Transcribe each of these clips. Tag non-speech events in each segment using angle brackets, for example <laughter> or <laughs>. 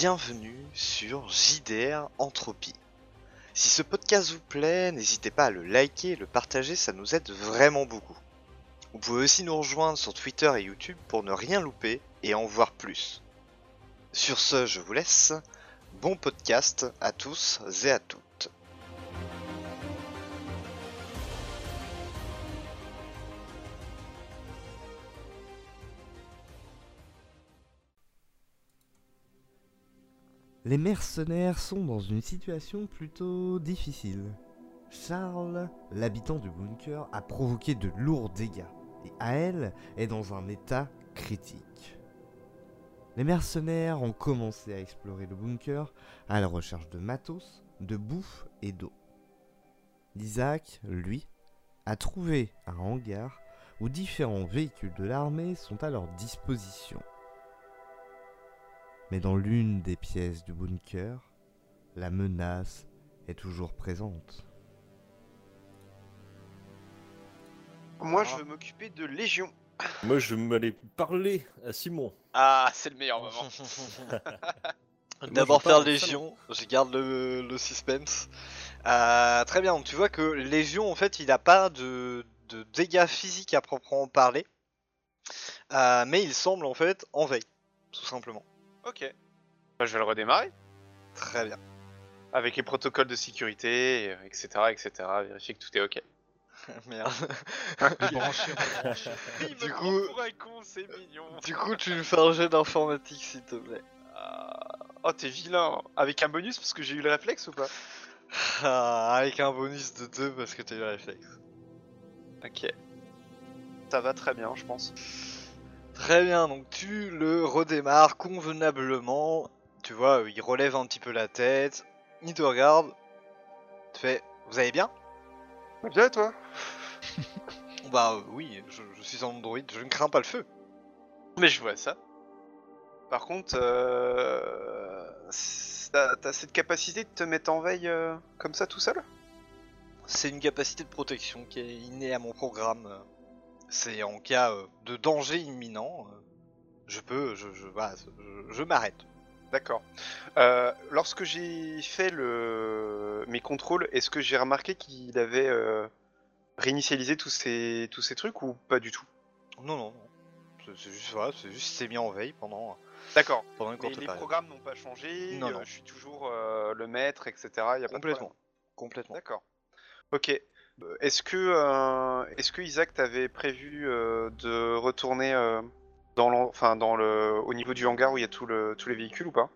bienvenue sur JDR Entropie. Si ce podcast vous plaît, n'hésitez pas à le liker et le partager, ça nous aide vraiment beaucoup. Vous pouvez aussi nous rejoindre sur Twitter et YouTube pour ne rien louper et en voir plus. Sur ce, je vous laisse. Bon podcast à tous et à toutes. Les mercenaires sont dans une situation plutôt difficile. Charles, l'habitant du bunker, a provoqué de lourds dégâts et Ael est dans un état critique. Les mercenaires ont commencé à explorer le bunker à la recherche de matos, de bouffe et d'eau. Isaac, lui, a trouvé un hangar où différents véhicules de l'armée sont à leur disposition. Mais dans l'une des pièces du bunker, la menace est toujours présente. Moi, je veux m'occuper de Légion. Moi, je vais m'aller parler à Simon. Ah, c'est le meilleur moment. <laughs> D'abord faire Légion, je garde le, le suspense. Euh, très bien, donc tu vois que Légion en fait il a pas de, de dégâts physiques à proprement parler, Euh, mais il semble en fait en veille, tout simplement. Ok. Bah, je vais le redémarrer. Très bien. Avec les protocoles de sécurité, euh, etc., etc. Vérifier que tout est ok. <laughs> Merde. <laughs> Débrancher, rebrancher. Il Du coup- pour un con, c'est mignon. Du coup tu me fais un jet d'informatique s'il te plaît. Ah. Oh, t'es vilain. Avec un bonus parce que j'ai eu le réflexe ou pas <laughs> Ah, avec un bonus de 2 parce que t'as eu le réflexe. Ok. Ça va très bien, je pense. Très bien, donc tu le redémarres convenablement. Tu vois, il relève un petit peu la tête, il te regarde, tu fais Vous allez bien? Bien, toi? <laughs> Bah euh, oui, je, je suis un android, je ne crains pas le feu. Mais je vois ça. Par contre, euh... t'as cette capacité de te mettre en veille euh, comme ça tout seul? C'est une capacité de protection qui est innée à mon programme. C'est en cas euh, de danger imminent, euh, je peux, je, je, voilà, je, je m'arrête. D'accord. Euh, lorsque j'ai fait le... mes contrôles, est-ce que j'ai remarqué qu'il avait euh, réinitialisé tous ces... tous ces trucs ou pas du tout? Non, non, non. C'est- juste, voilà, c'est juste s'est mis en veille pendant, D'accord. pendant une Mais courte les programmes n'ont pas changé, Non, euh, non. je suis toujours le maître, etc. Y a pas de Complètement. Complètement. D'accord. Ok. Euh, Est-ce que, euh, est-ce que Isaac t'avait prévu euh, de retourner dans, enfin, dans le, au niveau du hangar où il y a tout le, tous les véhicules ou pas?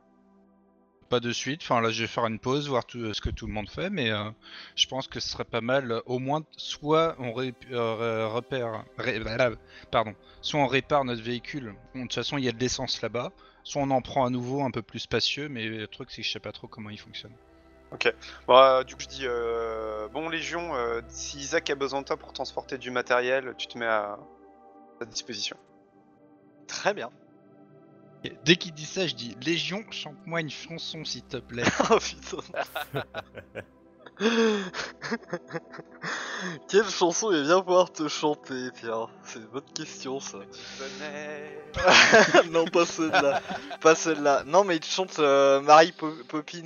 Pas de suite. Enfin là, je vais faire une pause, voir tout ce que tout le monde fait, mais je pense que ce serait pas mal. Au moins, soit on repère, pardon, soit on répare notre véhicule. De toute façon, il y a de l'essence là-bas. Soit on en prend à nouveau un peu plus spacieux, mais le truc c'est que je sais pas trop comment il fonctionne. Bah, du coup, je dis euh, bon Légion, euh, si Isaac a besoin de toi pour transporter du matériel, tu te mets à sa disposition. Très bien. Et dès qu'il dit ça, je dis Légion, chante-moi une chanson s'il te plaît. <laughs> Oh putain. <laughs> Quelle chanson il va bien pouvoir te chanter, tiens C'est une bonne question ça. <laughs> non, pas celle-là. pas celle-là. Non, mais il te chante euh, Mary Po- Poppins.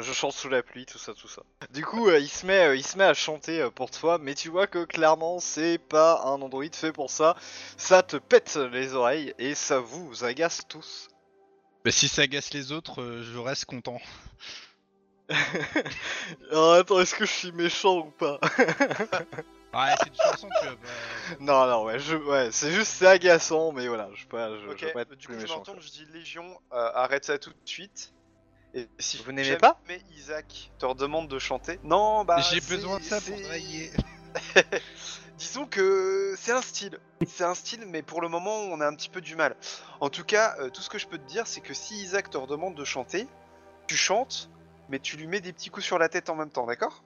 Je chante sous la pluie, tout ça, tout ça. Du coup, euh, il se met, euh, il se met à chanter euh, pour toi, mais tu vois que clairement, c'est pas un android fait pour ça. Ça te pète les oreilles et ça vous agace tous. Bah, si ça agace les autres, euh, je reste content. <laughs> Alors attends, est-ce que je suis méchant ou pas? <laughs> Ouais, c'est une chanson, tu vois. bah, <laughs> Non, non, ouais, je, ouais, c'est juste c'est agaçant, mais voilà, je veux pas, je, Ok, je pas être du plus coup, je méchant. m'entends, je dis Légion, euh, arrête ça tout de suite. Et si Vous n'aimez pas Isaac te redemande de chanter. Non, bah. J'ai besoin de ça pour travailler. <laughs> Disons que c'est un style. C'est un style, mais pour le moment, on a un petit peu du mal. En tout cas, euh, tout ce que je peux te dire, c'est que si Isaac te redemande de chanter, tu chantes, mais tu lui mets des petits coups sur la tête en même temps, d'accord?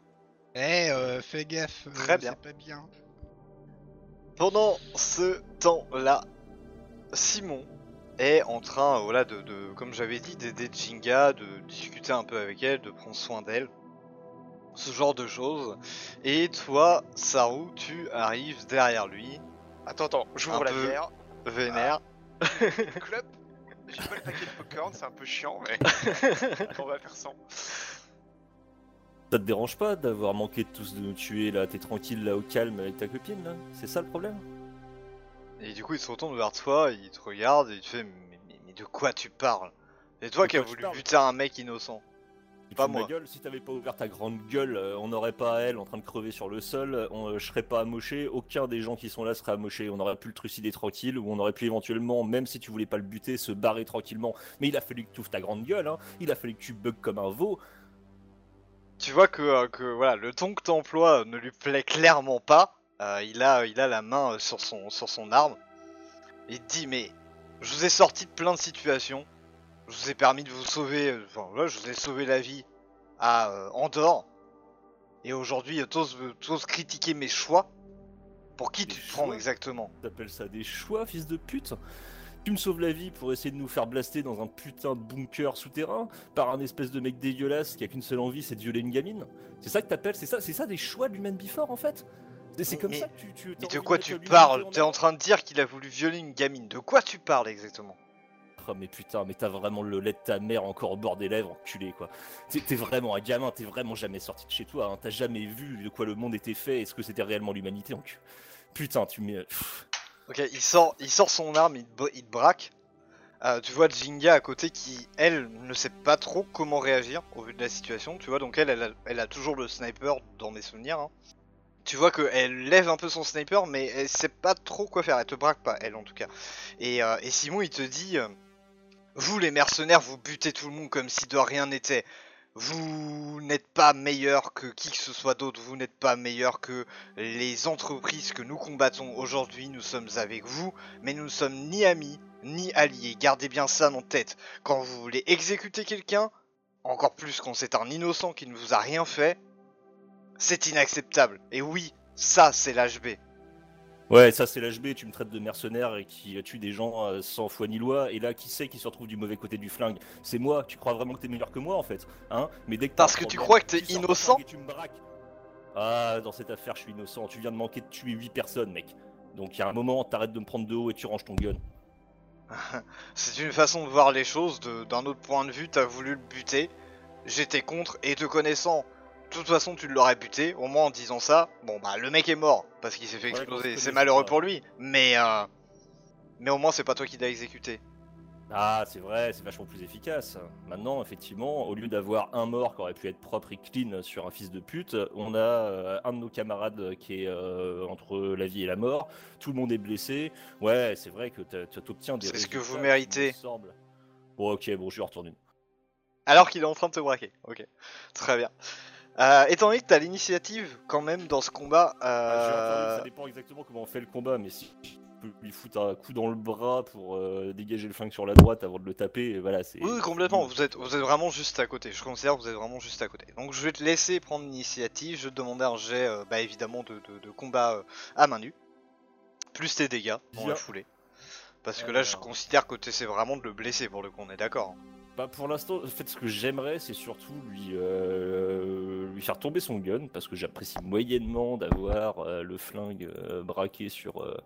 Eh, euh, fais gaffe. euh, Très bien. C'est pas bien. Pendant ce temps-là, Simon est en train, voilà, de, de comme j'avais dit, d'aider Jinga, de discuter un peu avec elle, de prendre soin d'elle, ce genre de choses. Et toi, Saru, tu arrives derrière lui, Attends, attends, j'ouvre la peu. bière. vénère. <laughs> Club. J'ai pas le paquet de popcorn, c'est un peu chiant, mais <laughs> on va faire sans. Ça te dérange pas d'avoir manqué de tous de nous tuer là? T'es tranquille là au calme avec ta copine là? C'est ça le problème? Et du coup, il se retourne vers toi, il te regarde et il te fait Mais, mais- mais de quoi tu parles? C'est toi De qui as quoi voulu buter un mec innocent. Tu Pas te fous de ma moi. gueule, si t'avais pas ouvert ta grande gueule, euh, on n'aurait pas elle en train de crever sur le sol, on, euh, je serais pas amoché, aucun des gens qui sont là serait amoché, on aurait pu le trucider tranquille, ou on aurait pu éventuellement, même si tu voulais pas le buter, se barrer tranquillement. Mais il a fallu que tu ouvres ta grande gueule, hein. il a fallu que tu bugs comme un veau. Tu vois que, euh, que voilà, le ton que t'emploies euh, ne lui plaît clairement pas. Euh, il, a, il a la main euh, sur son, sur son arme. Il te dit Mais je vous ai sorti de plein de situations. Je vous ai permis de vous sauver. euh, Enfin, voilà, je vous ai sauvé la vie à Andorre. Et aujourd'hui, t'oses t'oses critiquer mes choix? Pour qui Mes tu te prends exactement? T'appelles ça des choix, fils de pute? Tu me sauves la vie pour essayer de nous faire blaster dans un putain de bunker souterrain par un espèce de mec dégueulasse qui a qu'une seule envie, c'est de violer une gamine? C'est ça que t'appelles? C'est ça, c'est ça des choix de l'humain before en fait? C'est- C'est comme Mais- ça que tu. tu Mais de quoi tu parles T'es en train de dire qu'il a voulu violer une gamine. De quoi tu parles exactement? Oh mais putain, mais t'as vraiment le lait de ta mère encore au bord des lèvres, enculé quoi. T'es vraiment un gamin, t'es vraiment jamais sorti de chez toi, hein. t'as jamais vu de quoi le monde était fait et ce que c'était réellement l'humanité, enculé? Putain, tu mets. Ok, il sort, il sort son arme, il te, il te braque. Euh, tu vois Jinga à côté qui, elle, ne sait pas trop comment réagir au vu de la situation. Tu vois, donc elle, elle a, elle a toujours le sniper dans mes souvenirs. hein. Tu vois qu'elle lève un peu son sniper, mais elle sait pas trop quoi faire. Elle te braque pas, elle en tout cas. Et, euh, Simon, il te dit euh, Vous, les mercenaires, vous butez tout le monde comme si de rien n'était. Vous n'êtes pas meilleur que qui que ce soit d'autre, vous n'êtes pas meilleur que les entreprises que nous combattons aujourd'hui, nous sommes avec vous, mais nous ne sommes ni amis, ni alliés. Gardez bien ça en tête. Quand vous voulez exécuter quelqu'un, encore plus quand c'est un innocent qui ne vous a rien fait, c'est inacceptable. Et oui, ça c'est l'HB. Ouais, ça c'est l'HB, tu me traites de mercenaire et qui tue des gens euh, sans foi ni loi, et là qui sait qui se retrouve du mauvais côté du flingue? C'est moi, tu crois vraiment que t'es meilleur que moi en fait hein? Mais dès que t'as Parce que tu crois que t'es innocent? et tu me braques. Ah, dans cette affaire, je suis innocent, tu viens de manquer de tuer 8 personnes, mec. Donc il y a un moment, t'arrêtes de me prendre de haut et tu ranges ton gun. <laughs> C'est une façon de voir les choses, de- d'un autre point de vue, t'as voulu le buter, j'étais contre, et te connaissant, toute façon tu l'aurais buté, au moins en disant ça, bon bah le mec est mort, parce qu'il s'est fait exploser, c'est malheureux pour lui, mais euh, mais au moins c'est pas toi qui l'as exécuté. Ah, c'est vrai, c'est vachement plus efficace. Maintenant, effectivement, au lieu d'avoir un mort qui aurait pu être propre et clean sur un fils de pute, on a euh, un de nos camarades qui est euh, entre la vie et la mort. Tout le monde est blessé. Ouais, c'est vrai que t'as- tu obtiens des C'est ce que vous méritez. Bon, ok, bon, je vais retourner. Alors qu'il est en train de te braquer, ok, très bien. Euh, étant donné que t'as l'initiative quand même dans ce combat, Ah, euh, ça dépend exactement comment on fait le combat, mais si je peux lui foutre un coup dans le bras pour euh, dégager le flingue sur la droite avant de le taper, voilà, c'est. Oui, complètement. Vous êtes, vous êtes vraiment juste à côté. Je considère que vous êtes vraiment juste à côté. Donc, je vais te laisser prendre l'initiative. Je vais te demander un jet, euh, bah, évidemment, de, de- de combat euh, à main nue. Plus tes dégâts dans la foulée. Parce que là, je considère que t'essaies vraiment de le blesser pour le coup, on est d'accord. Bah pour l'instant, en fait, ce que j'aimerais, c'est surtout lui, euh, lui faire tomber son gun, parce que j'apprécie moyennement d'avoir euh, le flingue euh, braqué sur. Euh,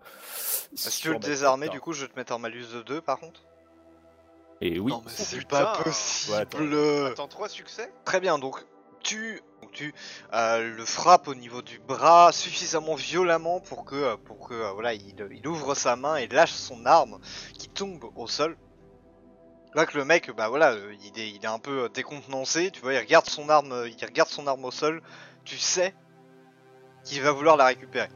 Si tu veux le désarmer, du coup, je vais te mettre un malus de 2 par contre? Et oui. Non, mais C'est pas putain. possible. Ouais, attends. Attends, 3 succès? Très bien, donc tu, donc, tu euh, le frappes au niveau du bras suffisamment violemment pour que, pour que euh, voilà, il, il ouvre sa main et lâche son arme qui tombe au sol. Là que le mec, bah voilà, euh, il est, il est un peu euh, décontenancé, tu vois, il regarde son arme, euh, il regarde son arme au sol, tu sais qu'il va vouloir la récupérer.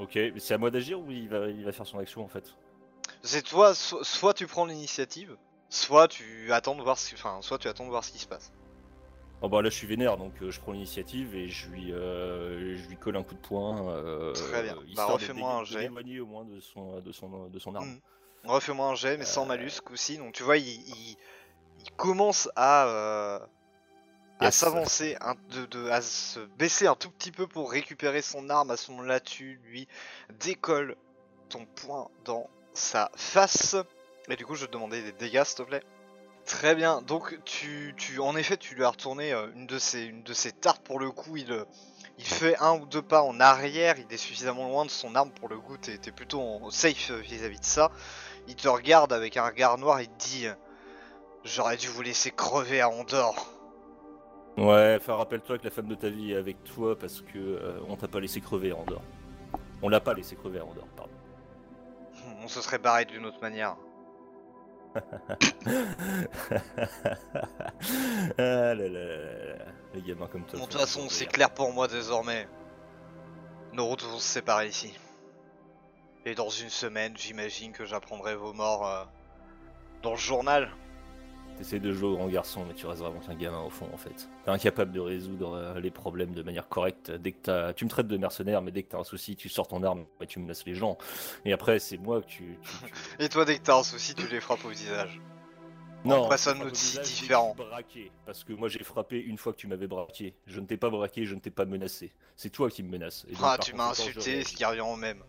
Ok, c'est à moi d'agir ou il va, il va faire son action en fait? C'est toi, so- soit tu prends l'initiative, soit tu attends de voir ce, enfin, soit tu attends de voir ce qui se passe. Oh bah là je suis vénère donc euh, je prends l'initiative et je lui, euh, je lui colle un coup de poing. euh, Très bien. Bah, refais-moi un jet. au moins de son, de son, de son arme. Mm. Refais-moi un jet, mais sans Euh. malus, ce coup-ci. Donc tu vois, il, il, il commence à, euh, à Yes. s'avancer, un- de, de- à se baisser un tout petit peu pour récupérer son arme. À ce moment-là, tu lui décolles ton poing dans sa face. Et du coup, je vais te demander des dégâts, s'il te plaît. Très bien. Donc, tu, tu, en effet, tu lui as retourné euh, une de ses, une de ses tartes pour le coup. Il, il fait un ou deux pas en arrière. Il est suffisamment loin de son arme pour le coup. T'es plutôt en safe vis-à-vis de ça. Il te regarde avec un regard noir, il te dit J'aurais dû vous laisser crever à Andorre. Ouais, enfin rappelle-toi que la femme de ta vie est avec toi parce que euh, on t'a pas laissé crever à Andorre. On l'a pas laissé crever à Andorre, pardon. <laughs> On se serait barré d'une autre manière. <laughs> ah là là là les gamins comme toi. Bon, de toute façon, c'est clair pour moi désormais. Nos routes vont se séparer ici. Et dans une semaine, j'imagine que j'apprendrai vos morts euh, dans le journal. T'essayes de jouer au grand garçon, mais tu restes vraiment qu'un gamin au fond en fait. T'es incapable de résoudre euh, les problèmes de manière correcte. Dès que t'as, tu me traites de mercenaire, mais dès que t'as un souci, tu sors ton arme et tu menaces les gens. Et après, c'est moi que tu. tu- tu- <laughs> Et toi, dès que t'as un souci, tu les frappes au visage. Non, Après, ça nous que différent. tu braquais, parce que moi j'ai frappé une fois que tu m'avais braqué. Je ne t'ai pas braqué, je ne t'ai pas menacé. C'est toi qui me menaces. Et donc, Ah, tu m'as insulté, ce qui revient au même.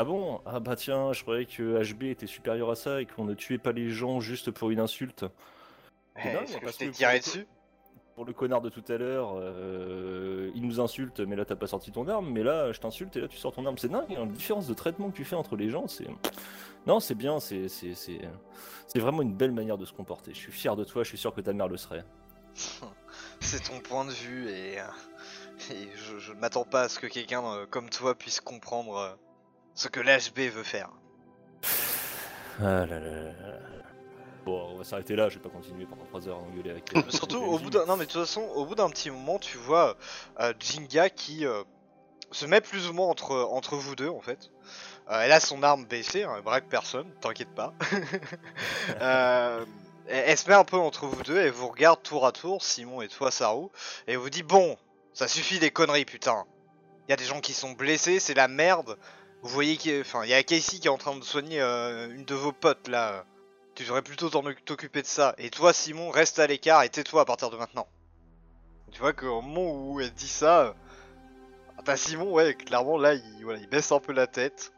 Ah bon? Ah bah tiens, je croyais que HB était supérieur à ça et qu'on ne tuait pas les gens juste pour une insulte. Eh, que que tiré pour le dessus? Pour le connard de tout à l'heure, euh, il nous insulte, mais là t'as pas sorti ton arme, mais là je t'insulte et là tu sors ton arme. C'est dingue, hein, la différence de traitement que tu fais entre les gens, c'est. Non, c'est bien, c'est c'est- vraiment une belle manière de se comporter. Je suis fier de toi, je suis sûr que ta mère le serait. <laughs> C'est ton point de vue et, euh, et je, je ne m'attends pas à ce que quelqu'un euh, comme toi puisse comprendre ce que l'HB veut faire. Ah là là. Bon, on va s'arrêter là, je vais pas continuer pendant 3 heures à engueuler avec les- <laughs> Mais Surtout au bout d'un non mais de toute façon au bout d'un petit moment tu vois euh, Jinga qui euh, se met plus ou moins entre entre vous deux en fait. Euh, elle a son arme baissée, hein, elle braque personne, t'inquiète pas. <laughs> Euh, elle, elle se met un peu entre vous deux et vous regarde tour à tour, Simon et toi Saru, et vous dit bon, ça suffit des conneries putain. Il y a des gens qui sont blessés, c'est la merde. Vous voyez qu'il enfin y a Casey qui est en train de soigner euh, une de vos potes là. Tu devrais plutôt t'en t'occuper de ça. Et toi, Simon, reste à l'écart et tais-toi à partir de maintenant. Tu vois qu'au moment où elle dit ça, euh, ah bah Simon, ouais, clairement là, il, voilà, il baisse un peu la tête.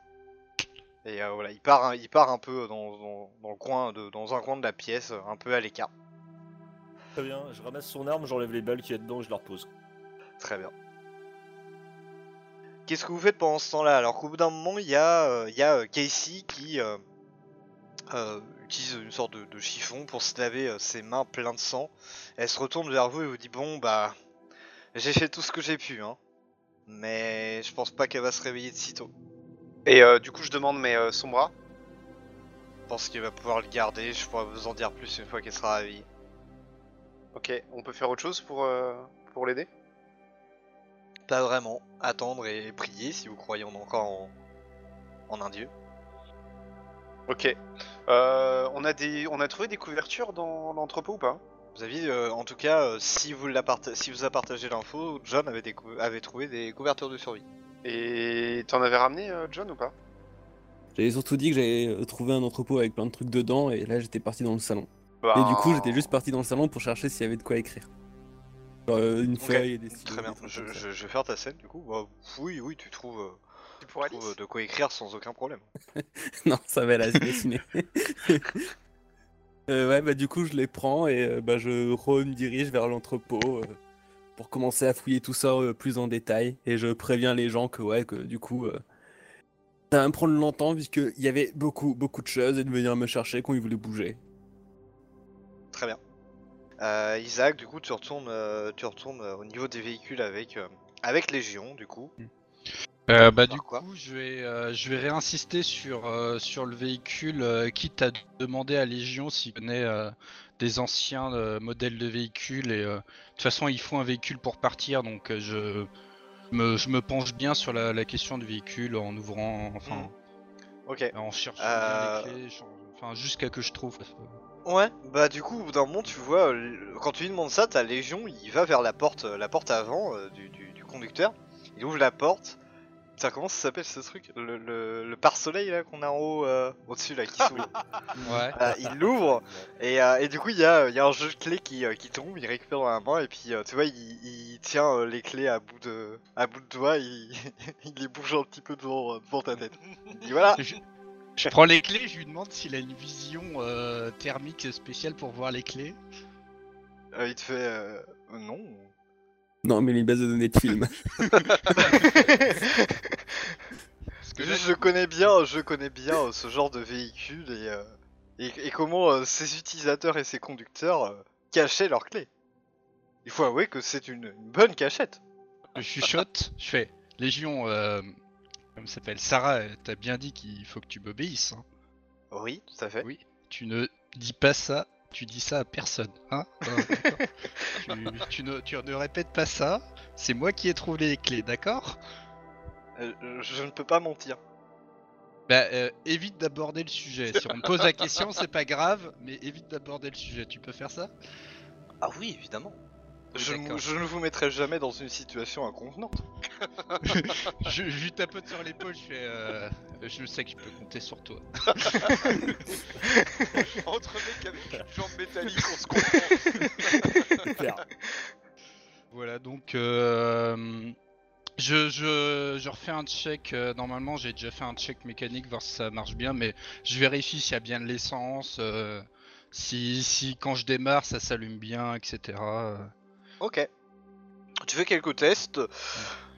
Et euh, voilà, il part, un- il part un peu dans, dans, dans le coin de, dans un coin de la pièce, un peu à l'écart. Très bien, je ramasse son arme, j'enlève les balles qu'il y a dedans et je la repose. Très bien. Qu'est-ce que vous faites pendant ce temps-là? Alors qu'au bout d'un moment, il y a, euh, il y a euh, Casey qui euh, utilise une sorte de, de chiffon pour se laver ses mains pleines de sang. Elle se retourne vers vous et vous dit Bon, bah, j'ai fait tout ce que j'ai pu, hein. Mais je pense pas qu'elle va se réveiller de sitôt. Et euh, du coup, je demande, mais son bras? Je pense qu'elle va pouvoir le garder. Je pourrai vous en dire plus une fois qu'elle sera réveillée. Ok, on peut faire autre chose pour, euh, pour l'aider? Pas vraiment. Attendre et prier si vous croyez en encore en, en un dieu. Ok. Euh, on, a des, on a trouvé des couvertures dans l'entrepôt ou pas? Vous aviez, euh, en tout cas, euh, si vous l'a parta- si vous a partagé l'info, John avait, des cou- avait trouvé des couvertures de survie. Et t'en avais ramené, euh, John, ou pas? J'avais surtout dit que j'avais trouvé un entrepôt avec plein de trucs dedans et là j'étais parti dans le salon. Bah, Et du coup j'étais juste parti dans le salon pour chercher s'il y avait de quoi écrire. Euh, une feuille et des stylos. Très bien. des Je, vais faire ta scène du coup. Bah, oui, oui, tu trouves, euh, trouves, Alice euh, de quoi écrire sans aucun problème. <laughs> non, ça va la dessiner. euh, ouais, bah du coup je les prends et bah, je re me dirige vers l'entrepôt euh, pour commencer à fouiller tout ça euh, plus en détail. Et je préviens les gens que ouais, que du coup euh, ça va me prendre longtemps puisqu'il y avait beaucoup, beaucoup de choses et de venir me chercher quand ils voulaient bouger. Très bien. Euh, Isaac, du coup, tu retournes, euh, tu retournes euh, au niveau des véhicules avec, avec Légion, du coup. Euh, bah du quoi coup, je vais, euh, je vais réinsister sur, euh, sur le véhicule, quitte à demander à Légion s'il connaît des anciens modèles de véhicules. Et de toute façon, il faut un véhicule pour partir, donc je, me, je me penche bien sur la, la question du véhicule en ouvrant, enfin, Ok. en cherchant bien les clés, enfin jusqu'à que je trouve. Ouais, bah du coup, au bout d'un moment, tu vois, euh, quand tu lui demandes ça, ta Légion, il va vers la porte, euh, la porte avant euh, du, du- du conducteur. Il ouvre la porte. Putain, comment ça s'appelle ce truc? Le, le, le pare-soleil là qu'on a en haut, euh, au-dessus là, qui <laughs> s'ouvre. Ouais. Euh, il l'ouvre et, euh, et du coup il y a, il y a un jeu de clés qui, qui tombe, il récupère dans la main et puis euh, tu vois il, il tient euh, les clés à bout de à bout de doigt, il, <laughs> il les bouge un petit peu devant, devant ta tête. Il dit voilà, Je, prends les clés, je lui demande s'il a une vision euh, thermique spéciale pour voir les clés. Euh, il te fait euh, non. Non, mais les bases de données de film. <laughs> Parce Juste, je connais bien, je connais bien euh, ce genre de véhicule et, euh, et, et comment euh, ses utilisateurs et ses conducteurs euh, cachaient leurs clés. Il faut avouer que c'est une, une bonne cachette. Je chuchote, je fais Légion, euh, comme s'appelle Sarah, euh, t'as bien dit qu'il faut que tu m'obéisses. hein. Oui, tout à fait. Oui. Tu ne dis pas ça, tu dis ça à personne. Hein <laughs> d'accord tu, tu ne, tu ne répètes pas ça, c'est moi qui ai trouvé les clés, d'accord? Euh, je ne peux pas mentir. Bah, euh, évite d'aborder le sujet. Si on me pose la question, c'est pas grave, mais évite d'aborder le sujet. Tu peux faire ça? Ah oui, évidemment. Je, ne vous mettrai jamais dans une situation inconvenante. <laughs> je, je lui tapote sur l'épaule, je fais. euh, je sais que je peux compter sur toi. <laughs> Entre mecs avec une jambe métallique, on se comprend. Voilà, donc. euh, je, je, je refais un check. euh, normalement, j'ai déjà fait un check mécanique, voir si ça marche bien, mais je vérifie s'il y a bien de l'essence. euh, si, si quand je démarre, ça s'allume bien, etc. euh. Ok. Tu fais quelques tests.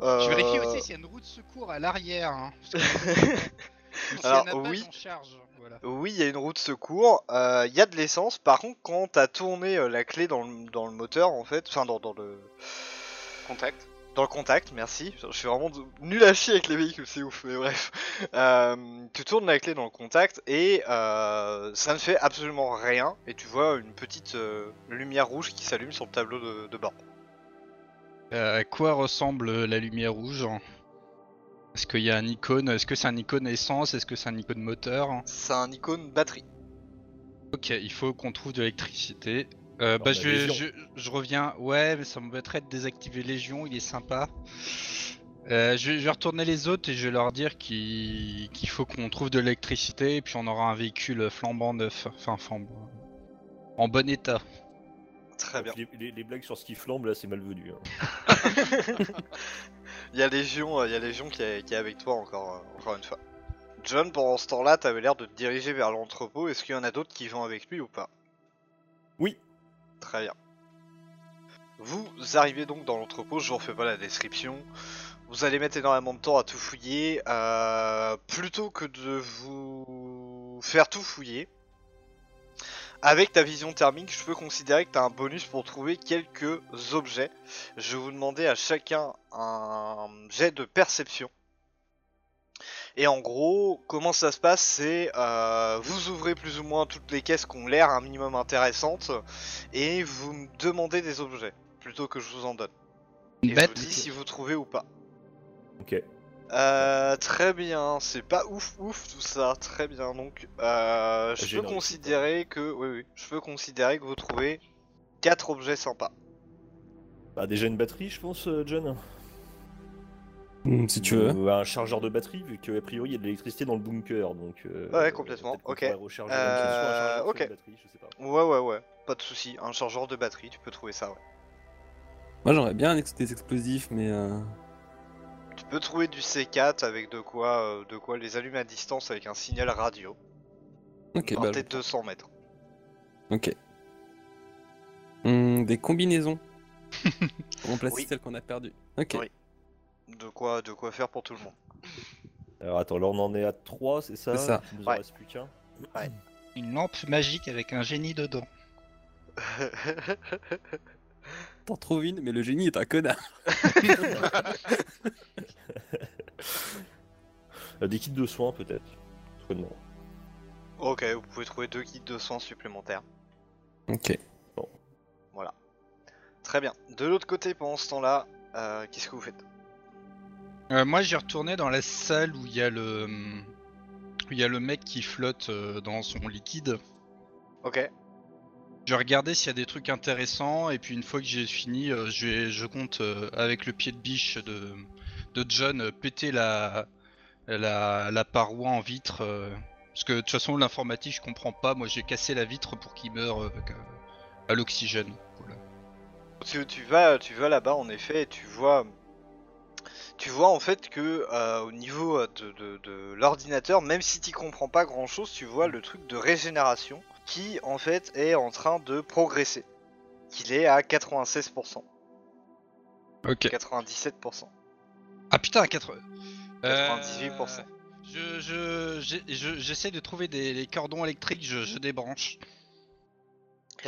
Je euh, vérifie aussi s'il y a une roue de secours à l'arrière. Hein, <laughs> Alors, pas, oui. charge. Voilà. Oui, il y a une roue de secours, euh, il y a de l'essence, par contre quand t'as tourné euh, la clé dans le, dans le moteur en fait, enfin dans, dans le... Contact Dans le contact, merci, je suis vraiment nul à chier avec les véhicules, c'est ouf, mais bref. Euh, tu tournes la clé dans le contact et euh, ça ne fait absolument rien, et tu vois une petite euh, lumière rouge qui s'allume sur le tableau de, de bord. À quoi ressemble la lumière rouge Est-ce qu'il y a un icône Est-ce que c'est un icône essence Est-ce que c'est un icône moteur? C'est un icône batterie. Ok, il faut qu'on trouve de l'électricité. Euh, bah, je, je, je reviens. Ouais, mais ça m'embêterait de désactiver Légion, il est sympa. Euh, je, vais, je vais retourner les autres et je vais leur dire qu'il faut qu'on trouve de l'électricité et puis on aura un véhicule flambant neuf. Enfin, flambant. En bon état. Très bien. Les, les- les blagues sur ce qui flambe là, c'est malvenu. hein. <laughs> Il y a Légion, euh, il y a Légion qui est, qui est avec toi encore, euh, encore une fois. John, pendant ce temps-là, t'avais l'air de te diriger vers l'entrepôt. Est-ce qu'il y en a d'autres qui vont avec lui ou pas? Oui. Très bien. Vous arrivez donc dans l'entrepôt, je vous refais pas la description. Vous allez mettre énormément de temps à tout fouiller. euh, plutôt que de vous faire tout fouiller, avec ta vision thermique, je peux considérer que tu as un bonus pour trouver quelques objets. Je vais vous demander à chacun un jet de perception. Et en gros, comment ça se passe C'est euh, vous ouvrez plus ou moins toutes les caisses qui ont l'air un minimum intéressantes et vous me demandez des objets plutôt que je vous en donne. Et je vous dis si vous trouvez ou pas. Ok. Euh, très bien, c'est pas ouf ouf tout ça, très bien. Donc, euh, je peux considérer que, oui, oui, je peux considérer que vous trouvez quatre objets sympas. Bah déjà une batterie, je pense, euh, John. Hmm, si tu veux. Ou un chargeur de batterie, vu qu'a priori il y a de l'électricité dans le bunker, donc. euh, Ouais, complètement, ok. recharger Euh, un chargeur, soit ok. une batterie, je sais pas. Ouais, ouais, ouais, pas de souci. Un chargeur de batterie, tu peux trouver ça. Ouais. Moi j'aurais bien des explosifs, mais euh, Tu peux trouver du C4 avec de quoi, euh, de quoi les allumer à distance avec un signal radio. ok, à bah, peut-être 200 mètres. ok. Hmm, des combinaisons. <laughs> Pour remplacer Oui. celles qu'on a perdues. Ok. Oui. De quoi, de quoi faire pour tout le monde. Alors attends, là on en est à 3, c'est ça C'est ça. Il nous Ouais. en reste plus qu'un. Une lampe magique avec un génie dedans. <laughs> T'en trouves une, mais le génie est un connard. <laughs> Euh, des kits de soins peut-être. Ok, vous pouvez trouver deux kits de soins supplémentaires. Ok. Très bien. De l'autre côté, pendant ce temps-là, euh, qu'est-ce que vous faites? Euh, moi, j'ai retourné dans la salle où il y a le, où il y a le mec qui flotte euh, dans son liquide. Ok. Je vais regarder s'il y a des trucs intéressants et puis une fois que j'ai fini, euh, je, vais, je compte euh, avec le pied de biche de, de John euh, péter la, la, la paroi en vitre. euh, parce que de toute façon, l'informatique, je comprends pas. Moi, j'ai cassé la vitre pour qu'il meure euh, avec, euh, à l'oxygène. Voilà. Tu, tu vas, tu vas là-bas en effet et tu vois, tu vois en fait que euh, au niveau euh, de, de- de l'ordinateur, même si tu comprends pas grand-chose, tu vois le truc de régénération qui en fait est en train de progresser. Qu'il est à 96%, Ok. 97%. Ah putain, 4... 98%. Je, je, je- j'essaie de trouver des les cordons électriques, je, je débranche.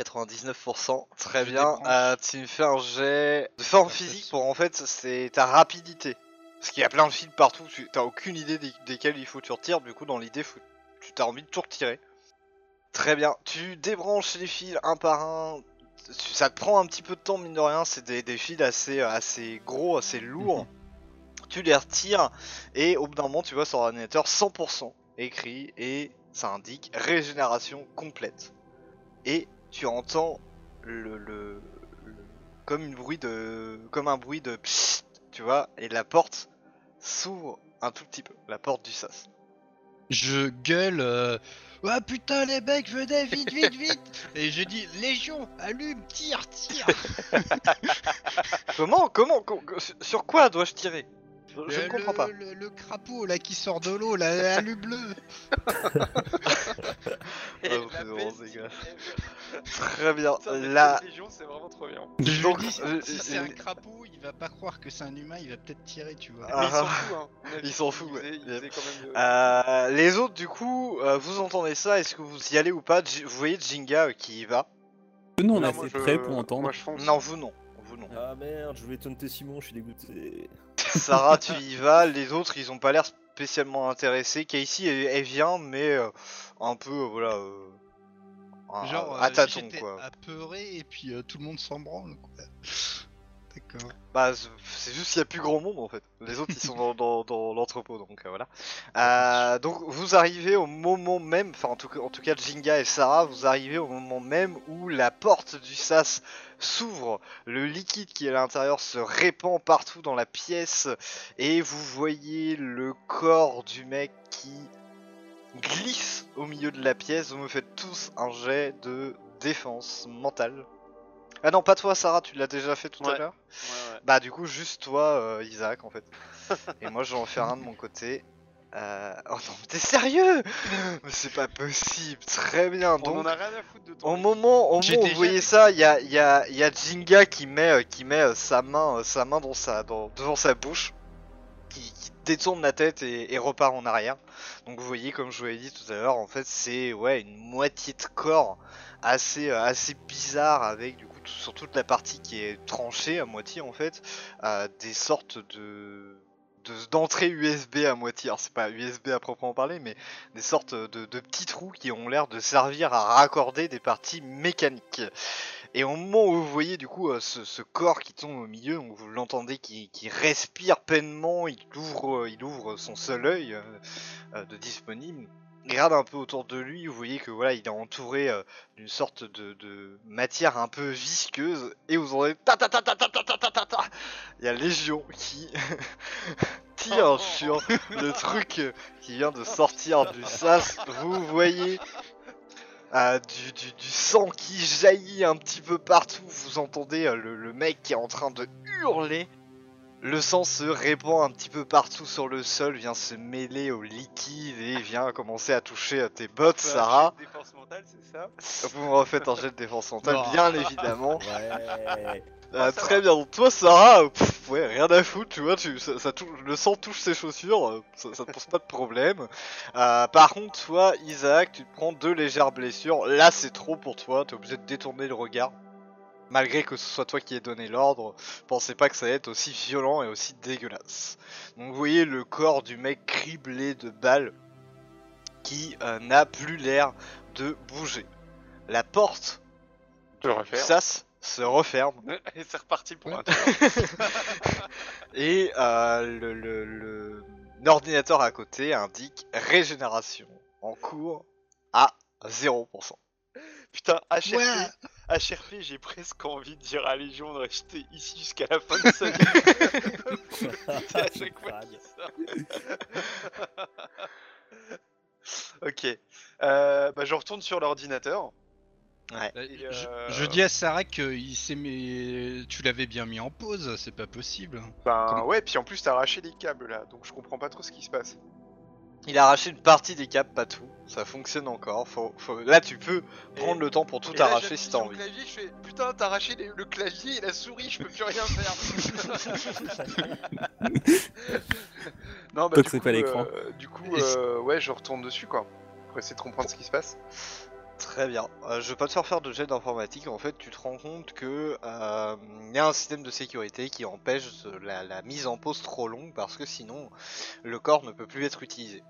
99%, très Je bien. Euh, tu me fais un jet de forme physique pour en fait, c'est ta rapidité. Parce qu'il y a plein de fils partout, tu t'as aucune idée des- desquels il faut que tu retires, du coup dans l'idée, faut- tu t'as envie de tout retirer. Très bien, tu débranches les fils un par un, tu- ça te prend un petit peu de temps mine de rien, c'est des, des fils assez, assez gros, assez lourds. Tu les retires et au bout d'un moment tu vois sur l'ordinateur 100% écrit et ça indique régénération complète. Et tu entends le, le- le- comme une bruit de comme un bruit de psst, tu vois et la porte s'ouvre un tout petit peu la porte du sas. Je gueule. euh, Ah putain les mecs, venez vite, vite, vite. <laughs> Et je dis Légion, allume, tire, tire. <laughs> Comment comment, com- sur- quoi dois-je tirer? Je, je ne comprends pas. Le, crapaud là qui sort de l'eau, là, <laughs> allume-le. Et Ah, vous la faites belle vraiment, les gars. team ever. Très bien Putain, mais là cette Légion, c'est vraiment trop bien. Je Donc, euh, si euh, c'est un euh, crapaud, il va pas croire que c'est un humain, il va peut-être tirer, tu vois. Ah, Mais il s'en ah. fout, hein. <laughs> On a Il vu s'en qu'il fout, faisait- ouais. De- Euh, les autres, du coup, euh, vous entendez ça Est-ce que vous y allez ou pas? J- Vous voyez Jinga euh, qui y va? Nous, on est Non, assez moi, je- prêts pour entendre. Moi, je fonce. Non, vous non. Vous non. Ah merde, je voulais taunter Simon, je suis dégoûté. <laughs> Sarah, tu <laughs> y vas. Les autres, ils ont pas l'air spécialement intéressés. Casey, elle, elle vient, mais euh, un peu, euh, voilà, euh, Genre, à euh, tâtons, quoi. apeuré et puis euh, tout le monde s'en branle, quoi. <laughs> D'accord. Bah, c'est- juste qu'il y a plus grand monde en fait. Les autres, ils sont dans, dans- dans l'entrepôt, donc euh, voilà. <laughs> Euh, donc, vous arrivez au moment même, enfin, en tout, cas- en tout cas, Jinga et Sarah, vous arrivez au moment même où la porte du sas s'ouvre, le liquide qui est à l'intérieur se répand partout dans la pièce, et vous voyez le corps du mec qui glisse au milieu de la pièce. Vous me faites tous un jet de défense mentale. Ah non, pas toi, Sarah, tu l'as déjà fait tout à l'heure. Ouais, ouais. Bah du coup juste toi euh, Isaac en fait. <laughs> Et moi je vais en faire un de mon côté. Euh... Oh non mais t'es sérieux? Mais c'est pas possible. Très bien. On Donc en a rien à foutre de ton. au moment, au J'ai moment où vous voyez ça, il y a, il y, a, il y a Jinga qui met, euh, qui met euh, sa main, euh, sa main dans sa, dans, devant sa bouche, qui, qui détourne la tête et, repart en arrière. Donc vous voyez, comme je vous l'ai dit tout à l'heure, en fait c'est une moitié de corps assez, euh, assez bizarre avec du coup sur toute la partie qui est tranchée à moitié en fait, des sortes de de- d'entrées USB à moitié. Alors c'est pas USB à proprement parler, mais des sortes de petits trous qui ont l'air de servir à raccorder des parties mécaniques. Et au moment où vous voyez du coup euh, ce, corps qui tombe au milieu, donc vous l'entendez qui, qui respire pleinement, il ouvre, euh, il ouvre son seul œil euh, de disponible. Regarde un peu autour de lui, vous voyez que voilà, il est entouré d'une sorte de, de matière un peu visqueuse, et vous entendez ta ta ta ta ta ta ta ta ta. Il y a Légion qui <laughs> tire sur le truc qui vient de sortir du sas. Vous voyez du, du- sang qui jaillit un petit peu partout. Vous entendez euh, le mec qui est en train de hurler. Le sang se répand un petit peu partout sur le sol, vient se mêler au liquide et vient commencer à toucher à tes bottes, Fais un Sarah. jet de Défense mentale, c'est ça? Vous me refaites un jet de défense mentale, Non. bien évidemment. <laughs> Ouais. Ah, très va. bien, donc toi Sarah, pff, ouais, rien à foutre, tu vois, tu, ça, ça touche- le sang touche ses chaussures, euh, ça, ça te pose pas de problème. Euh, par contre, toi Isaac, tu te prends deux légères blessures, là c'est trop pour toi, t'es obligé de détourner le regard. Malgré que ce soit toi qui ait donné l'ordre, pensez pas que ça va être aussi violent et aussi dégueulasse. Donc vous voyez le corps du mec criblé de balles qui euh, n'a plus l'air de bouger. La porte du sas se referme <laughs> Et c'est reparti pour un tour. <laughs> et euh, le, le- le- l'ordinateur à côté indique régénération en cours à 0%. Putain, HRP, Ouais. HRP, j'ai presque envie de dire à Légion de rester ici jusqu'à la fin de sa vie. <laughs> <laughs> C'est à chaque fois qu'il dit ça. <laughs> ok. Euh, bah, je retourne sur l'ordinateur. Ouais. Euh, je, euh, je dis à Sarah que il s'est mis... tu l'avais bien mis en pause, c'est pas possible. Ben Comment- ouais, puis en plus t'as arraché les câbles là, donc je comprends pas trop ce qui se passe. Il a arraché une partie des câbles, pas tout. Ça fonctionne encore. Faut, faut- Là, tu peux prendre le temps pour tout là, arracher si t'as envie. clavier, je fais putain, t'as arraché les- le clavier et la souris, je peux plus rien faire. <laughs> non, bah, Tant du coup, pas l'écran. euh, du coup, euh, ouais, je retourne dessus quoi. Pour essayer de comprendre ce qui se passe. Très bien. Euh, je vais pas te faire faire de jet d'informatique. En fait, tu te rends compte que euh, y a un système de sécurité qui empêche la, la mise en pause trop longue parce que sinon le corps ne peut plus être utilisé.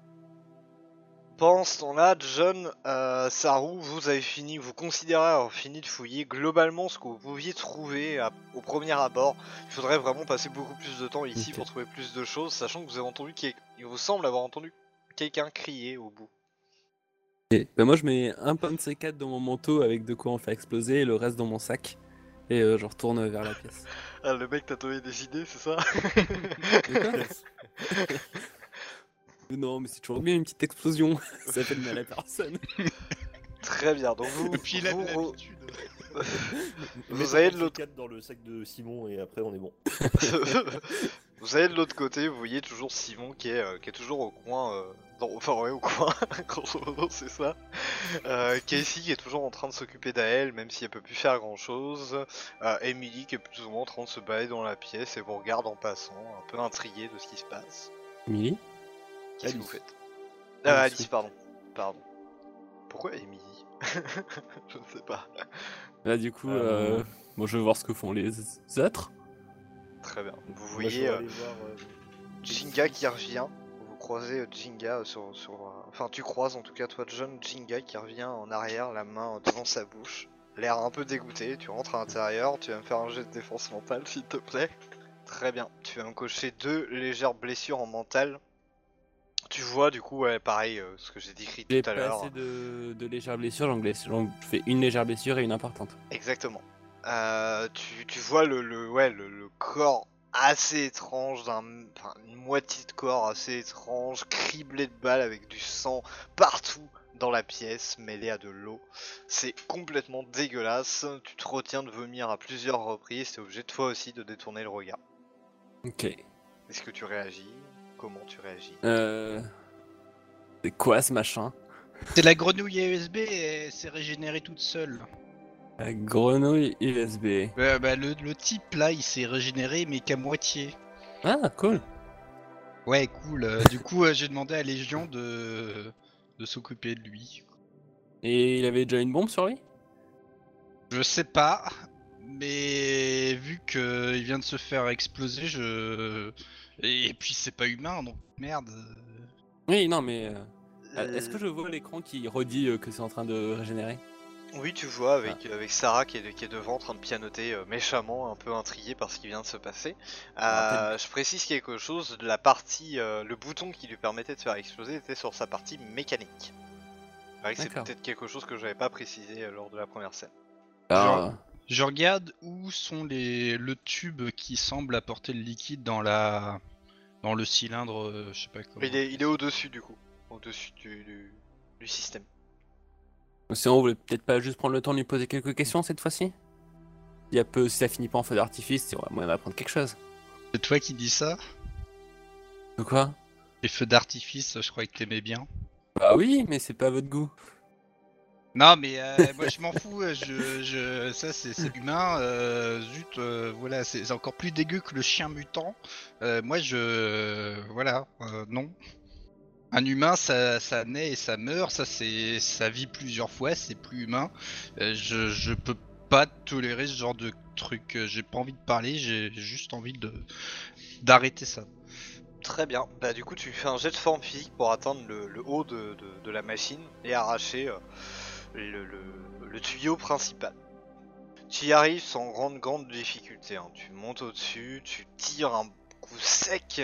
Pendant ce temps-là, John, euh, Saru, vous avez fini, vous considérez avoir fini de fouiller globalement ce que vous pouviez trouver à- au premier abord. Il faudrait vraiment passer beaucoup plus de temps ici pour trouver plus de choses, sachant que vous avez entendu, il vous semble avoir entendu quelqu'un crier au bout. Bah, moi, je mets un pain de C4 dans mon manteau avec de quoi en faire exploser et le reste dans mon sac. Et euh, je retourne vers la pièce. <laughs> Ah, le mec t'a donné des idées, c'est ça? <laughs> <laughs> non, mais c'est toujours bien une petite explosion. <laughs> Ça fait de mal à personne. <laughs> Très bien, donc vous, Et puis il a vous, vous, l'habitude. <laughs> vous allez de l'autre 4 dans le sac de Simon et après on est bon. vous allez de l'autre côté, vous voyez toujours Simon qui est, euh, qui est toujours au coin, euh, dans- enfin ouais au coin, grosso modo c'est ça. Euh, Casey qui est toujours en train de s'occuper d'Ael, même si elle peut plus faire grand chose. Euh, Emily qui est plus ou moins en train de se balader dans la pièce et vous regarde en passant, un peu intrigué de ce qui se passe. Emily Qu'est-ce que vous Alice. faites Alice, Ah, Alice, pardon. Pardon. Pourquoi Emily <laughs> Je ne sais pas. Là, du coup, Euh, euh, moi, je veux voir ce que font les autres. Très bien. Vous voyez vais euh, euh, Jinga qui revient. Vous croisez euh, Jinga sur, sur. Enfin, tu croises en tout cas, toi, John, Jinga qui revient en arrière, la main devant sa bouche. L'air un peu dégoûté. Tu rentres à l'intérieur. Tu vas me faire un jet de défense mentale, s'il te plaît. Très bien. Tu vas me cocher deux légères blessures en mental. Tu vois, du coup, ouais, pareil, euh, ce que j'ai décrit J'ai tout à pas l'heure. assez de, de légères blessures, donc je fais une légère blessure et une importante. Exactement. Euh, tu, tu vois le, le, ouais, le, le corps assez étrange, d'un, enfin, une moitié de corps assez étrange, criblé de balles avec du sang partout dans la pièce, mêlé à de l'eau. C'est complètement dégueulasse. Tu te retiens de vomir à plusieurs reprises. T'es obligé toi aussi de détourner le regard. Ok. Est-ce que tu réagis? Comment tu réagis Euh... C'est quoi ce machin? C'est la grenouille USB, elle s'est régénérée toute seule. La grenouille USB. Ouais, bah, le, le type là, il s'est régénéré, mais qu'à moitié. Ah, cool. Ouais, cool. Euh, du coup, euh, j'ai demandé à Légion de, de s'occuper de lui. Et il avait déjà une bombe sur lui? Je sais pas, mais vu qu'il vient de se faire exploser, je. Et puis c'est pas humain, donc merde. Oui, non, mais... euh, Est-ce que je vois l'écran qui redit euh, que c'est en train de régénérer? Oui, tu vois avec, avec Sarah qui est, qui est devant en train de pianoter euh, méchamment, un peu intriguée par ce qui vient de se passer. Ah, Euh, je précise quelque chose, la partie, euh, le bouton qui lui permettait de faire exploser était sur sa partie mécanique. C'est vrai que c'est D'accord. peut-être quelque chose que j'avais pas précisé euh, lors de la première scène. Ah, Je regarde où sont les le tube qui semble apporter le liquide dans la dans le cylindre, euh, je sais pas comment. Il est, il est au-dessus du coup, au-dessus du, du, du système. Sinon, vous voulez peut-être pas juste prendre le temps de lui poser quelques questions cette fois-ci? Il y a peu, si ça finit pas en feu d'artifice, c'est moyen d'apprendre quelque chose. C'est toi qui dis ça? De quoi? Les feux d'artifice, je croyais que t'aimais bien. Bah oui, mais c'est pas à votre goût. Non mais euh, moi je m'en fous, euh, je, je, ça c'est humain, euh, zut, voilà, c'est encore plus dégueu que le chien mutant. Moi je, voilà, non. Un humain ça, naît et ça meurt, ça c'est, ça vit plusieurs fois, c'est plus humain. Je, peux pas tolérer ce genre de truc, j'ai pas envie de parler, j'ai juste envie d'arrêter ça. Très bien, bah du coup tu fais un jet de forme physique pour atteindre le, haut de, la machine et arracher le, tuyau principal. Tu y arrives sans grande grande difficulté, hein. tu montes au-dessus, tu tires un coup sec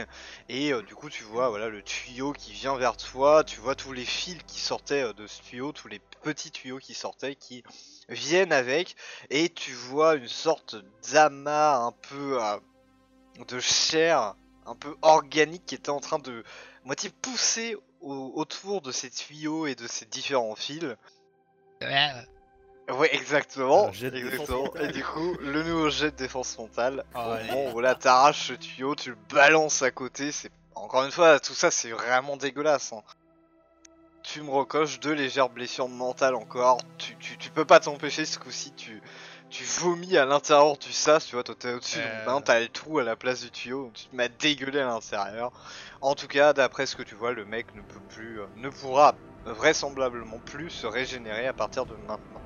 et euh, du coup tu vois voilà le tuyau qui vient vers toi, tu vois tous les fils qui sortaient euh, de ce tuyau, tous les petits tuyaux qui sortaient qui viennent avec et tu vois une sorte d'amas un peu euh, de chair un peu organique qui était en train de moitié pousser au- autour de ces tuyaux et de ces différents fils. Ouais, exactement. Et du coup, le nouveau jet de défense mentale. Ah, Au moment où là, t'arraches ce tuyau, tu le balances à côté. C'est encore une fois, tout ça, c'est vraiment dégueulasse. hein. fume recoche, deux légères blessures mentales encore. Tu, tu, tu peux pas t'empêcher ce coup-ci, tu, tu vomis à l'intérieur du sas, tu vois, toi t'es au-dessus de Euh. ton bain, t'as le trou à la place du tuyau, tu te mets à dégueuler à l'intérieur. En tout cas, d'après ce que tu vois, le mec ne peut plus, euh, ne pourra vraisemblablement plus se régénérer à partir de maintenant.